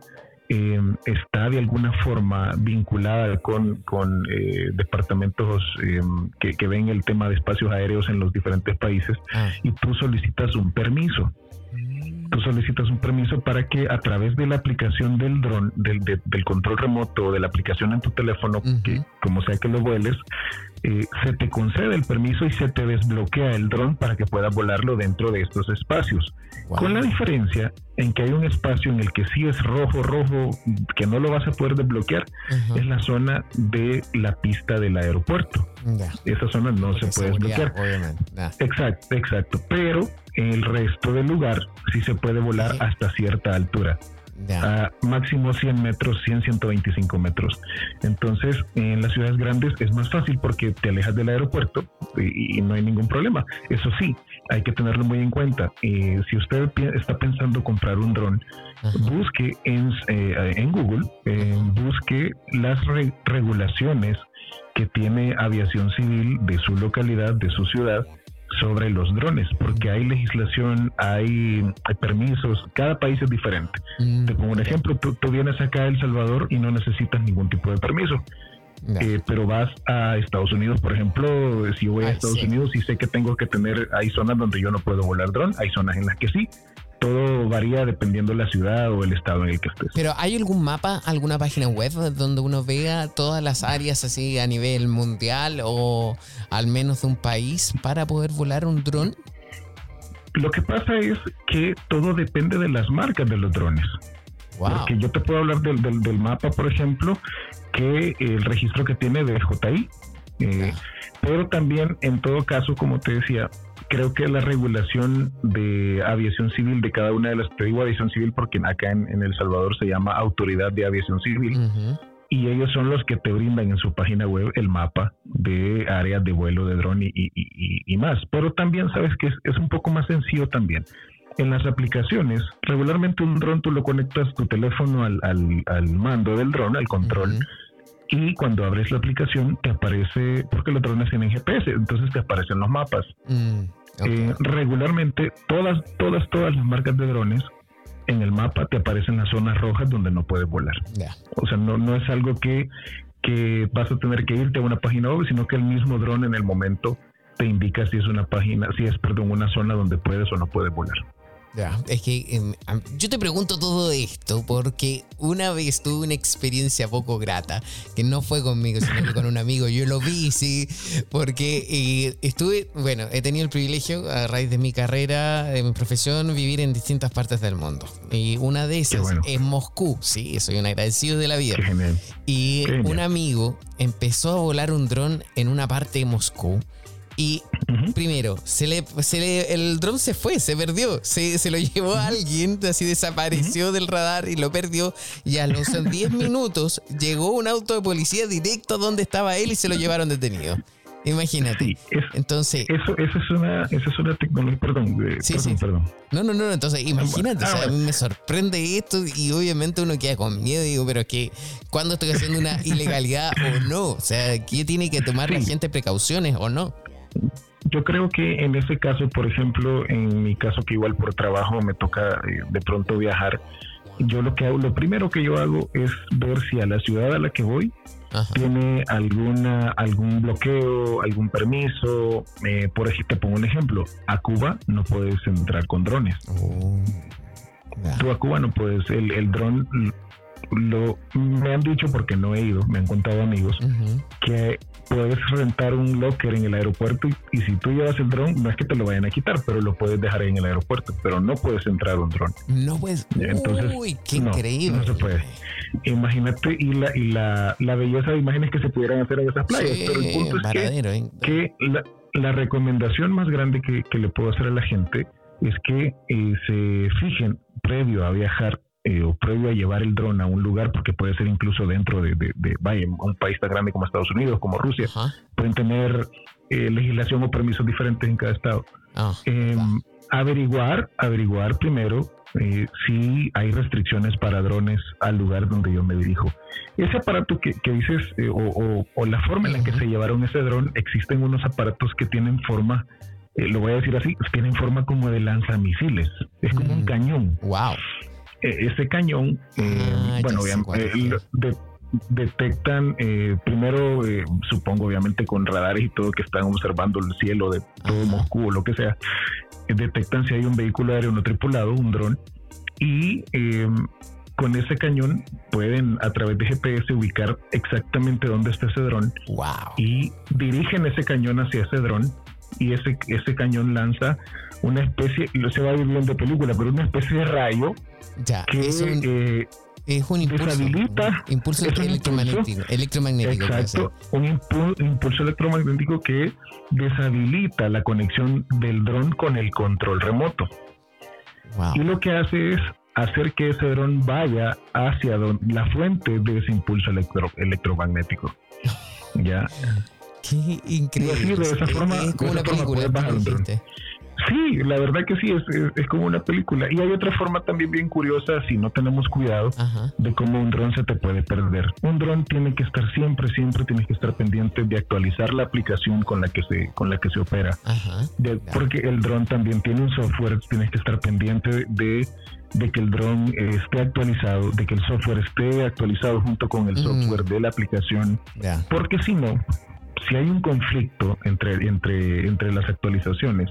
eh, está de alguna forma vinculada con, con eh, departamentos eh, que, que, ven el tema de espacios aéreos en los diferentes países ah. y tú solicitas un permiso. Tú solicitas un permiso para que a través de la aplicación del dron, del, del control remoto o de la aplicación en tu teléfono, que como sea que lo vueles, eh, se te concede el permiso y se te desbloquea el dron para que puedas volarlo dentro de estos espacios. Con la diferencia en que hay un espacio en el que sí es rojo, rojo, que no lo vas a poder desbloquear, es la zona de la pista del aeropuerto. Esa zona no se puede desbloquear. Exacto, exacto. Pero el resto del lugar sí se puede volar hasta cierta altura a máximo 100 metros, 100, 125 metros. Entonces, en las ciudades grandes es más fácil porque te alejas del aeropuerto y, no hay ningún problema. Eso sí, hay que tenerlo muy en cuenta. Eh, si usted está pensando comprar un dron, busque en, eh, en Google, eh, busque las regulaciones que tiene aviación civil de su localidad, de su ciudad, sobre los drones, porque hay legislación, hay, permisos, cada país es diferente. Mm, Te pongo un ejemplo, tú, vienes acá a El Salvador y no necesitas ningún tipo de permiso. Eh, pero vas a Estados Unidos, por ejemplo, si voy a Estados Unidos y sé que tengo que tener, hay zonas donde yo no puedo volar dron, hay zonas en las que sí, todo varía dependiendo de la ciudad o el estado en el que estés. Pero ¿hay algún mapa, alguna página web donde uno vea todas las áreas así a nivel mundial o al menos de un país para poder volar un dron? Lo que pasa es que todo depende de las marcas de los drones. Porque yo te puedo hablar del, del, mapa, por ejemplo, que el registro que tiene de JI. Eh, pero también, en todo caso, como te decía, creo que la regulación de aviación civil de cada una de las, te digo aviación civil porque acá en, El Salvador se llama Autoridad de Aviación Civil. Y ellos son los que te brindan en su página web el mapa de áreas de vuelo de dron y, más. Pero también sabes que es, un poco más sencillo también en las aplicaciones, regularmente un dron tú lo conectas tu teléfono al, al, mando del dron, al control, y cuando abres la aplicación te aparece, porque los drones tienen GPS, entonces te aparecen los mapas. Eh, regularmente, todas, todas, todas las marcas de drones en el mapa te aparecen las zonas rojas donde no puedes volar. O sea, no, no es algo que, que vas a tener que irte a una página web, sino que el mismo dron en el momento te indica si es una página, si es, perdón, una zona donde puedes o no puedes volar. Ya, es que em, yo te pregunto todo esto porque una vez tuve una experiencia poco grata, que no fue conmigo, sino con un amigo. Yo lo vi, sí, porque eh, estuve, bueno, he tenido el privilegio a raíz de mi carrera, de mi profesión, vivir en distintas partes del mundo. Y una de esas es Moscú, sí, soy un agradecido de la vida. Y un amigo empezó a volar un dron en una parte de Moscú y primero, se le, se le, el dron se fue, se perdió, se, se lo llevó a alguien, así desapareció del radar y lo perdió. Y a los 10 minutos llegó un auto de policía directo donde estaba él y se lo llevaron detenido. Imagínate. entonces. Eso, eso, es una, eso es una tecnología. Perdón, sí, perdón, perdón, No, no, no. Entonces, imagínate. a mí me sorprende esto y obviamente uno queda con miedo. Digo, pero es que, ¿cuándo estoy haciendo una ilegalidad o no? O sea, ¿qué tiene que tomar la gente precauciones o no? Yo creo que en ese caso, por ejemplo, en mi caso que igual por trabajo me toca eh, de pronto viajar, yo lo que hago, lo primero que yo hago es ver si a la ciudad a la que voy tiene alguna algún bloqueo, algún permiso. Eh, por ejemplo, te pongo un ejemplo, a Cuba no puedes entrar con drones. Oh, Tú a Cuba no puedes, el, el dron lo me han dicho porque no he ido, me han contado amigos que puedes rentar un locker en el aeropuerto y, si tú llevas el dron, no es que te lo vayan a quitar, pero lo puedes dejar en el aeropuerto, pero no puedes entrar un dron. No puedes. Entonces, Uy, qué increíble. No se puede. Imagínate y la y la, la belleza de imágenes que se pudieran hacer en esas playas, pero el punto es que, ¿eh? que la, la, recomendación más grande que, que, le puedo hacer a la gente es que eh, se fijen previo a viajar eh, o previo a llevar el dron a un lugar, porque puede ser incluso dentro de, de, vaya, un país tan grande como Estados Unidos, como Rusia, pueden tener eh, legislación o permisos diferentes en cada estado. Ah, em, averiguar, averiguar primero eh, si hay restricciones para drones al lugar donde yo me dirijo. Ese aparato que, que dices, o, o, la forma en la que se llevaron ese dron, existen unos aparatos que tienen forma lo voy a decir así, tienen forma como de lanzamisiles, es como un mm. cañón. Wow. E-, ese cañón, eh, ah, bueno, eh, detectan eh, primero, supongo obviamente con radares y todo que están observando el cielo de todo Moscú o lo que sea, detectan si hay un vehículo aéreo no tripulado, un dron, y con ese cañón pueden a través de GPS ubicar exactamente dónde está ese dron y dirigen ese cañón hacia ese dron y ese, ese cañón lanza una especie, lo se va a vivir de película, pero una especie de rayo ya, que es un, eh, es un impulso, impulso electromagnético, electromagnético. Exacto, un impulso, electromagnético que deshabilita la conexión del dron con el control remoto. Y lo que hace es hacer que ese dron vaya hacia la fuente de ese impulso electromagnético. ¿Ya? Qué increíble. de esa forma, es como una película. Sí, la verdad que sí, es, como una película. Y hay otra forma también bien curiosa, si no tenemos cuidado, de cómo un dron se te puede perder. Un dron tiene que estar siempre, siempre tienes que estar pendiente de actualizar la aplicación con la que se, con la que se opera. porque el dron también tiene un software, tienes que estar pendiente de de que el dron esté actualizado, de que el software esté actualizado junto con el mm. software de la aplicación, porque si no, si hay un conflicto entre, entre, entre las actualizaciones,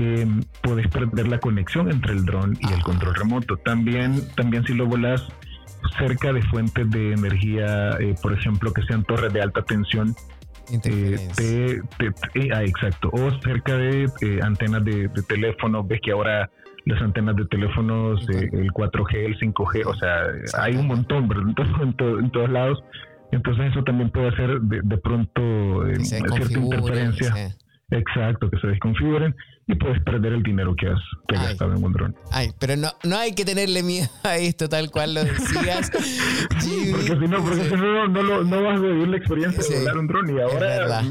eh, puedes perder la conexión entre el dron y el control remoto. También, también si lo volas cerca de fuentes de energía, eh, por ejemplo, que sean torres de alta tensión, eh, ah, exacto, o cerca de antenas de, teléfono, ves que ahora las antenas de teléfonos, el 4G, el 5G, o sea, hay un montón, ¿verdad? En, en, todos lados. Entonces eso también puede hacer de, pronto cierta interferencia. Exacto, que se desconfiguren y puedes perder el dinero que has, gastado en un dron. Ay, pero no, no hay que tenerle miedo a esto tal cual lo decías. porque si no, porque si no, no, no, vas a vivir la experiencia de volar un dron y ahora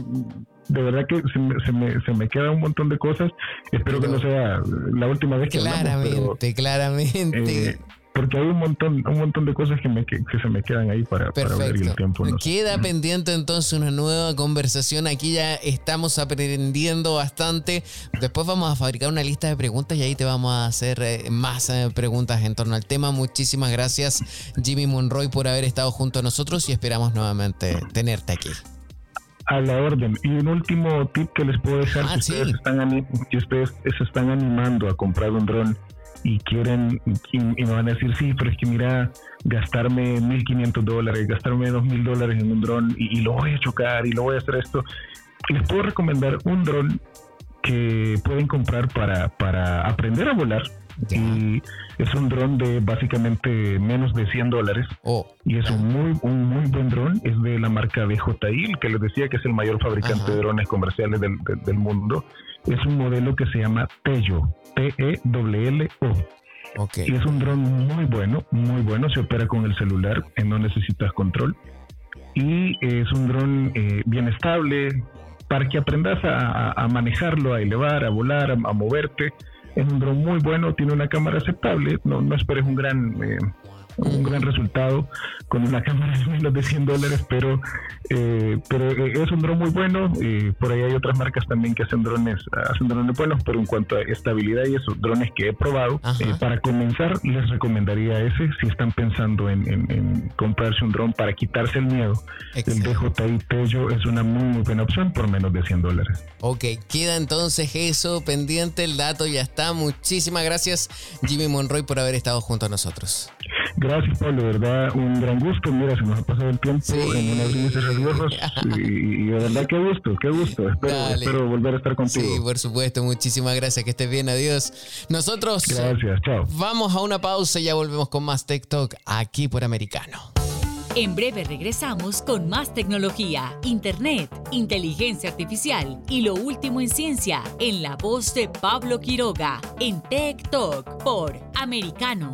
de verdad que se me, se me, se me queda un montón de cosas. Espero que no sea la última vez que Claramente, claramente. Eh, porque hay un montón, un montón de cosas que, me, que, se me quedan ahí para, para ver el tiempo. Queda pendiente entonces una nueva conversación. Aquí ya estamos aprendiendo bastante. Después vamos a fabricar una lista de preguntas y ahí te vamos a hacer eh, más eh, preguntas en torno al tema. Muchísimas gracias, Jimmy Monroy, por haber estado junto a nosotros y esperamos nuevamente tenerte aquí a la orden. Y un último tip que les puedo dejar, ah, si, ustedes están, si ustedes se están animando a comprar un dron y quieren, y, me van a decir, sí, pero es que mira, gastarme 1.500 dólares, gastarme 2.000 dólares en un dron y, lo voy a chocar y lo voy a hacer esto, les puedo recomendar un dron que pueden comprar para, para aprender a volar. Y es un dron de básicamente menos de 100 dólares. Oh, y es un muy, un muy buen dron. Es de la marca DJI, que les decía que es el mayor fabricante de drones comerciales del, del mundo. Es un modelo que se llama Tello. T-E-L-L-O. Y es un dron muy bueno, muy bueno. Se opera con el celular, no necesitas control. Y es un dron eh, bien estable para que aprendas a, manejarlo, a elevar, a volar, a, moverte. Es un dron muy bueno, tiene una cámara aceptable. No, no esperes un gran eh, un gran resultado con una cámara de menos de 100 dólares, pero, eh, pero eh, es un dron muy bueno. y por ahí hay otras marcas también que hacen drones, hacen drones buenos, pero en cuanto a estabilidad y esos drones que he probado, eh, para comenzar les recomendaría ese si están pensando en, comprarse un dron para quitarse el miedo. El DJI Tello es una muy, muy buena opción por menos de 100 dólares. Ok, queda entonces eso pendiente, el dato ya está. Muchísimas gracias Jimmy Monroy por haber estado junto a nosotros. Gracias, Pablo, de verdad, un gran gusto. Mira, se nos ha pasado el tiempo en una de y, y, de verdad, qué gusto, qué gusto. Espero, volver a estar contigo. Sí, por supuesto. Muchísimas gracias. Que estés bien. Adiós. Nosotros gracias, chao. vamos a una pausa y ya volvemos con más TikTok aquí por Americano. En breve regresamos con más tecnología, internet, inteligencia artificial y lo último en ciencia en la voz de Pablo Quiroga en Tech Talk por Americano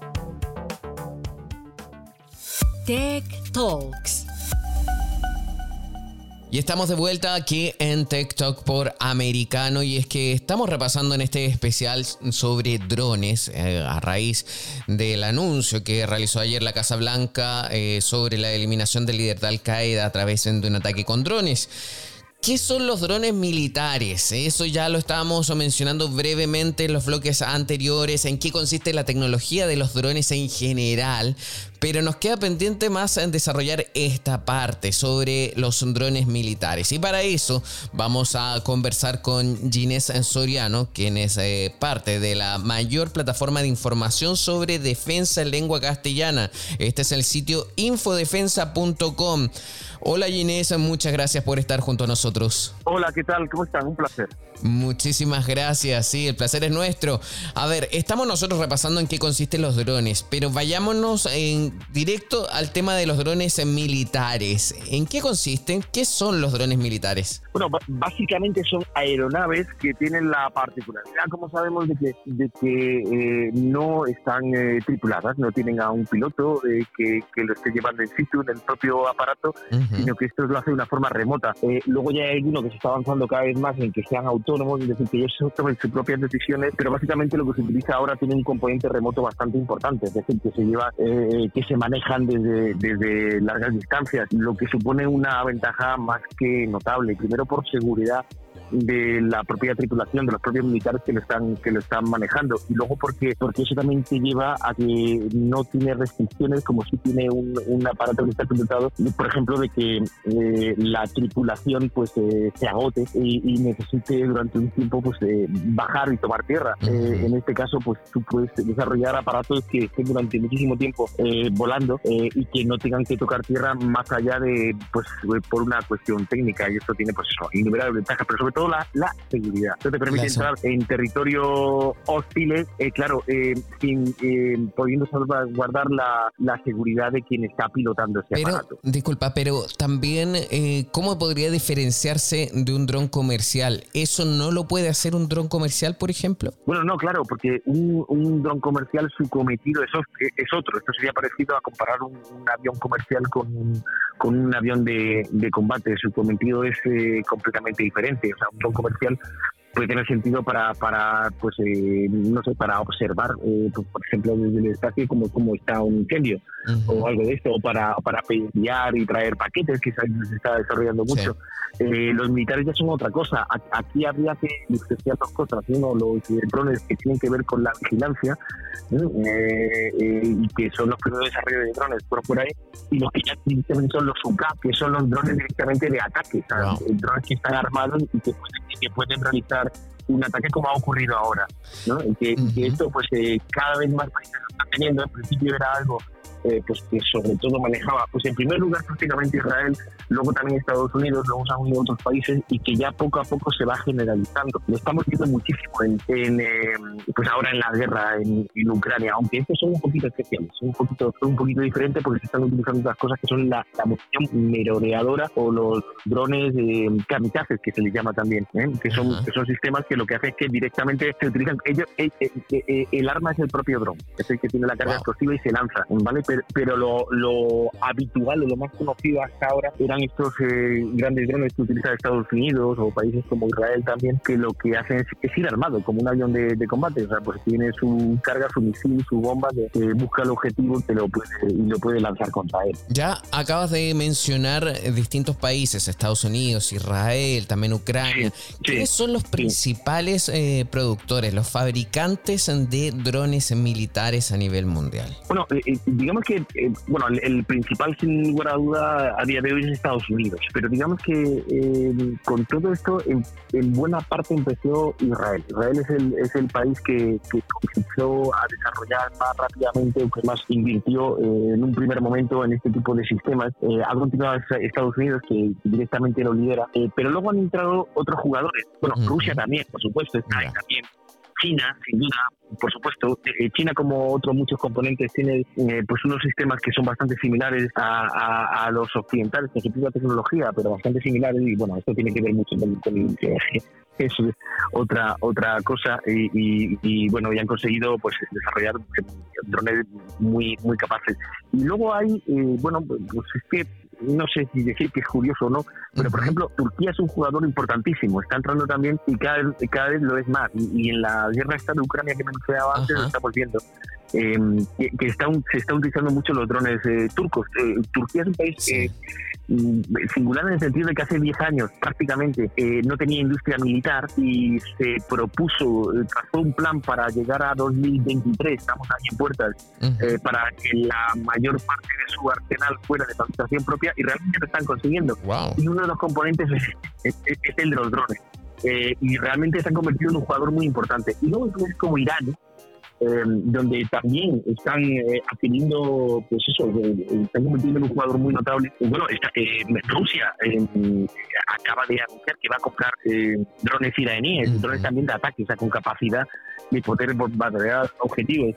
Tech Talks. Y estamos de vuelta aquí en Tech Talk por Americano y es que estamos repasando en este especial sobre drones eh, a raíz del anuncio que realizó ayer la Casa Blanca eh, sobre la eliminación del líder de Al Qaeda a través de un ataque con drones. ¿Qué son los drones militares? Eso ya lo estábamos mencionando brevemente en los bloques anteriores, en qué consiste la tecnología de los drones en general, pero nos queda pendiente más en desarrollar esta parte sobre los drones militares. Y para eso vamos a conversar con Ginés Soriano, quien es eh, parte de la mayor plataforma de información sobre defensa en lengua castellana. Este es el sitio infodefensa.com. Hola Ginés, muchas gracias por estar junto a nosotros. Hola, ¿qué tal? ¿Cómo están? Un placer. Muchísimas gracias, sí, el placer es nuestro. A ver, estamos nosotros repasando en qué consisten los drones, pero vayámonos en directo al tema de los drones militares. ¿En qué consisten? ¿Qué son los drones militares? Bueno, básicamente son aeronaves que tienen la particularidad, como sabemos, de que, de que eh, no están eh, tripuladas, no tienen a un piloto eh, que, que, lo esté llevando en situ en el propio aparato, sino que esto lo hace de una forma remota. luego ya hay alguno que se está avanzando cada vez más en que sean autónomos es decir, que ellos tomen sus propias decisiones, pero básicamente lo que se utiliza ahora tiene un componente remoto bastante importante, es decir, que se lleva, eh, que se manejan desde, desde largas distancias, lo que supone una ventaja más que notable, primero por seguridad de la propia tripulación, de los propios militares que lo están que lo están manejando. Y luego porque porque eso también te lleva a que no tiene restricciones como si tiene un, un aparato que está pilotado, por ejemplo, de que eh, la tripulación pues eh, se agote y, necesite durante un tiempo pues eh, bajar y tomar tierra. en este caso pues tú puedes desarrollar aparatos que estén durante muchísimo tiempo volando y que no tengan que tocar tierra más allá de pues por una cuestión técnica. Y esto tiene pues eso, innumerables ventajas, pero sobre todo la, seguridad. Esto te permite entrar en territorio hostiles, eh, claro, eh, sin eh, pudiendo salvaguardar la, la, seguridad de quien está pilotando ese pero, aparato. Disculpa, pero también, ¿cómo podría diferenciarse de un dron comercial? ¿Eso no lo puede hacer un dron comercial, por ejemplo? Bueno, no, claro, porque un, un dron comercial, su cometido es, es otro. Esto sería parecido a comparar un, avión comercial con un, con un avión de, de combate. Su cometido es completamente diferente. O sea, un comercial puede tener sentido para, para pues eh, no sé, para observar, eh, pues, por ejemplo, desde el espacio como, como está un incendio o algo de esto, o para, para enviar y traer paquetes, que se está desarrollando mucho. Eh, los militares ya son otra cosa. Aquí habría que diferenciar dos cosas. Uno, los drones que tienen que ver con la vigilancia y que son los primeros desarrollos de drones por, por ahí, y los que ya directamente son los UCAP, que son los drones directamente de ataque, drones que están armados y que, pues, que pueden realizar estar un ataque como ha ocurrido ahora, ¿no? Y que, esto pues eh, cada vez más países lo están teniendo, al principio era algo eh, pues que sobre todo manejaba, pues en primer lugar prácticamente Israel, luego también Estados Unidos, luego se han unido otros países y que ya poco a poco se va generalizando. Lo estamos viendo muchísimo en, eh, pues ahora en la guerra en, Ucrania, aunque estos son un poquito especiales, son un poquito, son un poquito diferentes porque se están utilizando otras cosas que son la, munición merodeadora o los drones eh, kamikazes que se les llama también, ¿eh? que son que son sistemas que lo que hacen es que directamente se utilizan ellos el arma es el propio dron, es el que tiene la carga explosiva y se lanza, ¿vale? pero, lo, lo, habitual o lo más conocido hasta ahora eran estos eh, grandes drones que utiliza Estados Unidos o países como Israel también, que lo que hacen es, ir armado, como un avión de, combate. O sea, pues tiene su carga, su misil, su bomba, que busca el objetivo y lo, puede, y lo puede lanzar contra él. Ya acabas de mencionar distintos países, Estados Unidos, Israel, también Ucrania. ¿Quiénes son los principales eh, productores, los fabricantes de drones militares a nivel mundial? Bueno, eh, eh, digamos que bueno, el, principal sin lugar a duda a día de hoy es Estados Unidos, pero digamos que con todo esto en, buena parte empezó Israel. Israel es el, es el país que, que comenzó a desarrollar más rápidamente, que más invirtió en un primer momento en este tipo de sistemas. ha continuado Estados Unidos, que directamente lo lidera, pero luego han entrado otros jugadores. Bueno, Rusia también, por supuesto, está también. China, sin duda, por supuesto. Eh, China, como otros muchos componentes, tiene eh, pues unos sistemas que son bastante similares a, los occidentales, en su tecnología, pero bastante similares. Y bueno, esto tiene que ver mucho con, con el es otra otra cosa y, y, bueno ya han conseguido pues desarrollar drones muy muy capaces y luego hay eh, bueno pues es que no sé si decir que es curioso o no, pero por ejemplo, Turquía es un jugador importantísimo, está entrando también y cada, cada vez lo es más. Y, en la guerra esta de Ucrania que mencionaba antes, lo estamos viendo. Em, que, está, se está utilizando mucho los drones eh, turcos. Eh, Turquía es un país que mm, singular en el sentido de que hace 10 años prácticamente eh, no tenía industria militar y se propuso, trazó un plan para llegar a 2023, estamos ahí en puertas, para que la mayor parte de su arsenal fuera de fabricación propia y realmente lo están consiguiendo. Y uno de los componentes es, el de los drones. y realmente se han convertido en un jugador muy importante. Y luego es como Irán, eh, donde también están eh, adquiriendo, pues eso, eh, están convirtiendo en un jugador muy notable. Bueno, Rusia acaba de anunciar que va a comprar drones iraníes, drones también de ataque, o sea, con capacidad de poder bombardear objetivos.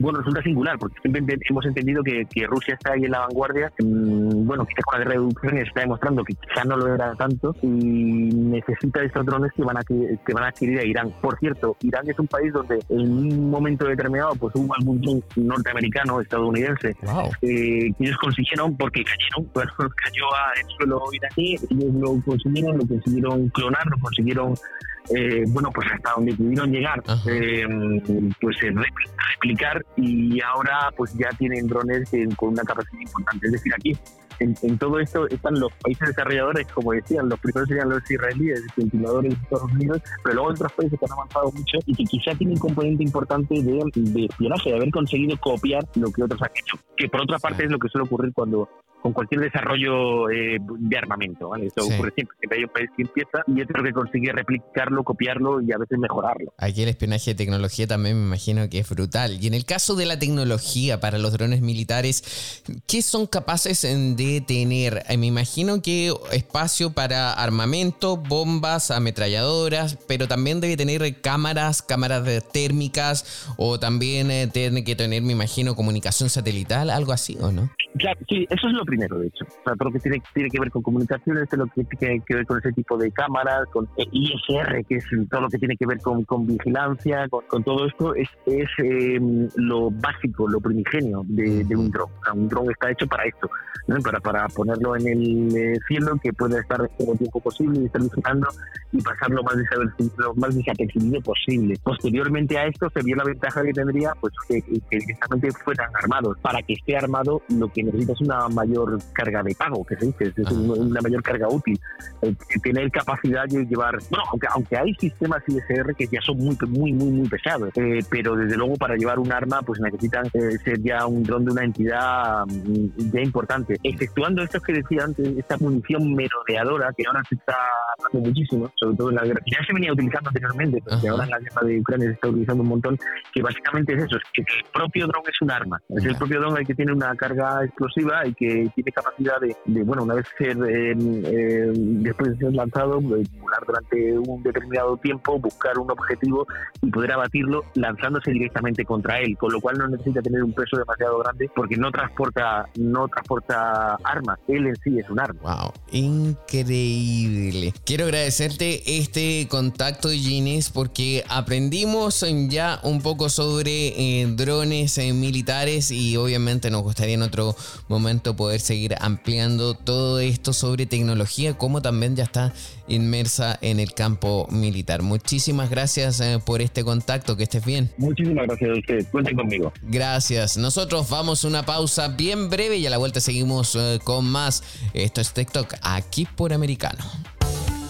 bueno, resulta singular, porque siempre hemos entendido que, Rusia está ahí en la vanguardia. Mm, bueno, que la guerra de Ucrania está demostrando que quizá no lo era tanto y necesita estos drones que van a, que, van a adquirir a Irán. Por cierto, Irán es un país donde el un momento determinado pues hubo algún norteamericano, estadounidense, eh, que ellos consiguieron, porque cayeron, bueno, cayó a el suelo iraní, ellos lo consiguieron, lo consiguieron clonar, lo consiguieron eh, bueno, pues hasta donde pudieron llegar, eh, pues replicar y ahora pues ya tienen drones con una capacidad importante. Es decir, aquí en, todo esto están los países desarrolladores, como decían, los primeros serían los israelíes, los continuadores de Estados Unidos, pero luego otros países que han avanzado mucho y que quizá tienen un componente importante de, de espionaje, de haber conseguido copiar lo que otros han hecho. Que por otra parte es lo que suele ocurrir cuando con cualquier desarrollo eh, de armamento. ¿vale? Esto ocurre siempre, siempre hay un país que empieza y otro que consigue replicarlo, copiarlo y a veces mejorarlo. Aquí el espionaje de tecnología también me imagino que es brutal. Y en el caso de la tecnología para los drones militares, ¿qué son capaces de tener? Eh, me imagino que espacio para armamento, bombas, ametralladoras, pero también debe tener cámaras, cámaras térmicas o también eh, tiene que tener, me imagino, comunicación satelital, algo así, ¿o no? Claro, sí, eso es lo primero, de hecho. O sea, todo lo que tiene, tiene que ver con comunicaciones, todo lo que tiene que ver con ese tipo de cámaras, con ISR, que es todo lo que tiene que ver con, con vigilancia, con, todo esto, es, es em, lo básico, lo primigenio de, un dron. O sea, un dron está hecho para esto, para, para ponerlo en el eh, cielo, que pueda estar todo el tiempo posible y estar vigilando y pasar lo más, lo más desapercibido posible. Posteriormente a esto se vio la ventaja que tendría pues que, que directamente fueran armados. Para que esté armado, lo que necesita es una mayor carga de pago, que se dice, es una mayor carga útil. Eh, tener capacidad de llevar, bueno, aunque, aunque hay sistemas ISR que ya son muy, muy, muy, muy pesados, eh, pero desde luego para llevar un arma, pues necesitan eh, ser ya un dron de una entidad mm, ya importante. Exceptuando esto que decía antes, esta munición merodeadora, que ahora se está hablando muchísimo, sobre todo en la guerra, ya se venía utilizando anteriormente, pero ahora en la guerra de Ucrania se está utilizando un montón, que básicamente es eso, es que el propio dron es un arma, es el propio dron el que tiene una carga explosiva y que tiene capacidad de, bueno, una vez ser, eh, después de ser lanzado, volar durante un determinado tiempo, buscar un objetivo y poder abatirlo lanzándose directamente contra él, con lo cual no necesita tener un peso demasiado grande porque no transporta, no transporta armas, él en sí es un arma. Wow, increíble. Quiero agradecerte este contacto, Ginés, porque aprendimos ya un poco sobre eh, drones eh, militares y obviamente nos gustaría en otro momento poder seguir ampliando todo esto sobre tecnología, como también ya está inmersa en el campo militar. Muchísimas gracias eh, por este contacto, que estés bien. Muchísimas gracias a usted, cuenten conmigo. Gracias. Nosotros vamos a una pausa bien breve y a la vuelta seguimos eh, con más. Esto es TikTok aquí por Americano.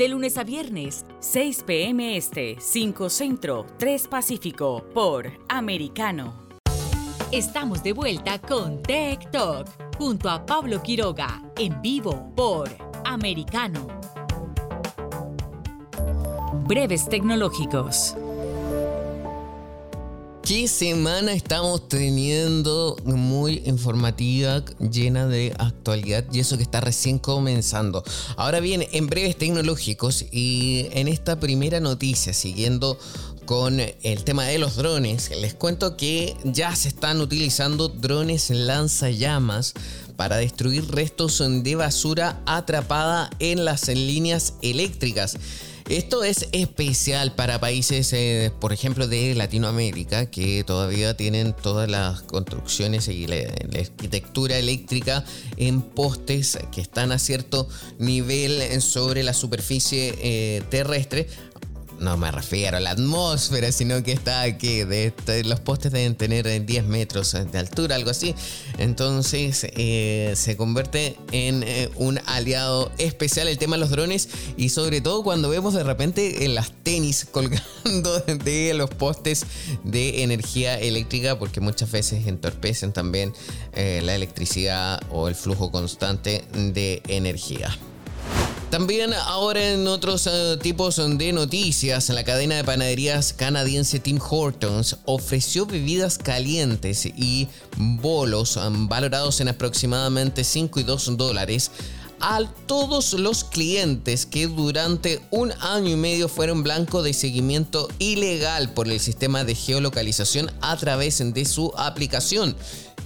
de lunes a viernes, 6 p.m. Este, 5 Centro, 3 Pacífico, por Americano. Estamos de vuelta con Tech Talk, junto a Pablo Quiroga, en vivo por Americano. Breves tecnológicos. ¿Qué semana estamos teniendo muy informativa, llena de actualidad y eso que está recién comenzando? Ahora bien, en breves tecnológicos y en esta primera noticia, siguiendo con el tema de los drones, les cuento que ya se están utilizando drones lanzallamas para destruir restos de basura atrapada en las líneas eléctricas. Esto es especial para países, eh, por ejemplo, de Latinoamérica, que todavía tienen todas las construcciones y la, arquitectura eléctrica en postes que están a cierto nivel sobre la superficie eh, terrestre no me refiero a la atmósfera, sino que está aquí, de, los postes deben tener 10 metros de altura, algo así. Entonces eh, se convierte en eh, un aliado especial el tema de los drones y sobre todo cuando vemos de repente en las tenis colgando de los postes de energía eléctrica, porque muchas veces entorpecen también eh, la electricidad o el flujo constante de energía. También ahora en otros eh, tipos de noticias, la cadena de panaderías canadiense Tim Hortons ofreció bebidas calientes y bolos um, valorados en aproximadamente 5 y 2 dólares a todos los clientes que durante un año y medio fueron blanco de seguimiento ilegal por el sistema de geolocalización a través de su aplicación.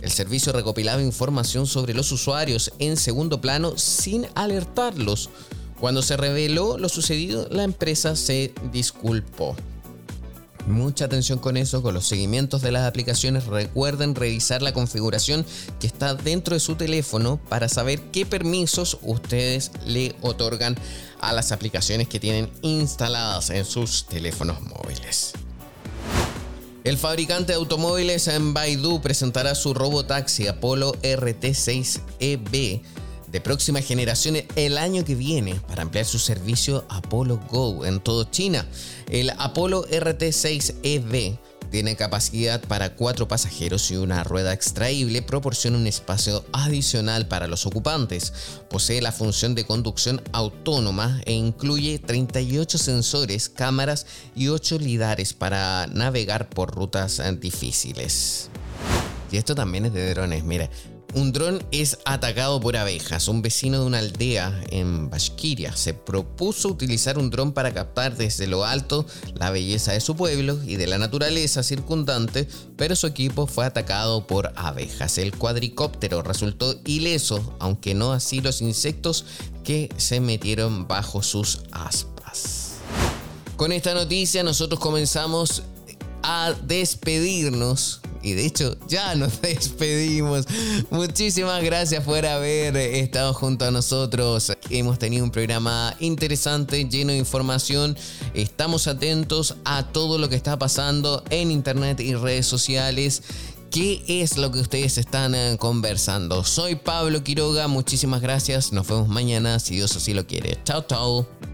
El servicio recopilaba información sobre los usuarios en segundo plano sin alertarlos. Cuando se reveló lo sucedido, la empresa se disculpó. Mucha atención con eso, con los seguimientos de las aplicaciones. Recuerden revisar la configuración que está dentro de su teléfono para saber qué permisos ustedes le otorgan a las aplicaciones que tienen instaladas en sus teléfonos móviles. El fabricante de automóviles en Baidu presentará su robotaxi Apollo RT6EB de próxima generación el año que viene para ampliar su servicio Apollo Go en todo China. El Apollo RT6EB Tiene capacidad para cuatro pasajeros y una rueda extraíble proporciona un espacio adicional para los ocupantes. Posee la función de conducción autónoma e incluye 38 sensores, cámaras y 8 lidares para navegar por rutas difíciles. Y esto también es de drones, mira. Un dron es atacado por abejas. Un vecino de una aldea en Bashkiria se propuso utilizar un dron para captar desde lo alto la belleza de su pueblo y de la naturaleza circundante, pero su equipo fue atacado por abejas. El cuadricóptero resultó ileso, aunque no así los insectos que se metieron bajo sus aspas. Con esta noticia nosotros comenzamos a despedirnos y de hecho ya nos despedimos. Muchísimas gracias por haber estado junto a nosotros. Hemos tenido un programa interesante, lleno de información. Estamos atentos a todo lo que está pasando en internet y redes sociales. ¿Qué es lo que ustedes están eh, conversando? Soy Pablo Quiroga, muchísimas gracias. Nos vemos mañana si Dios así lo quiere. Chao, chao.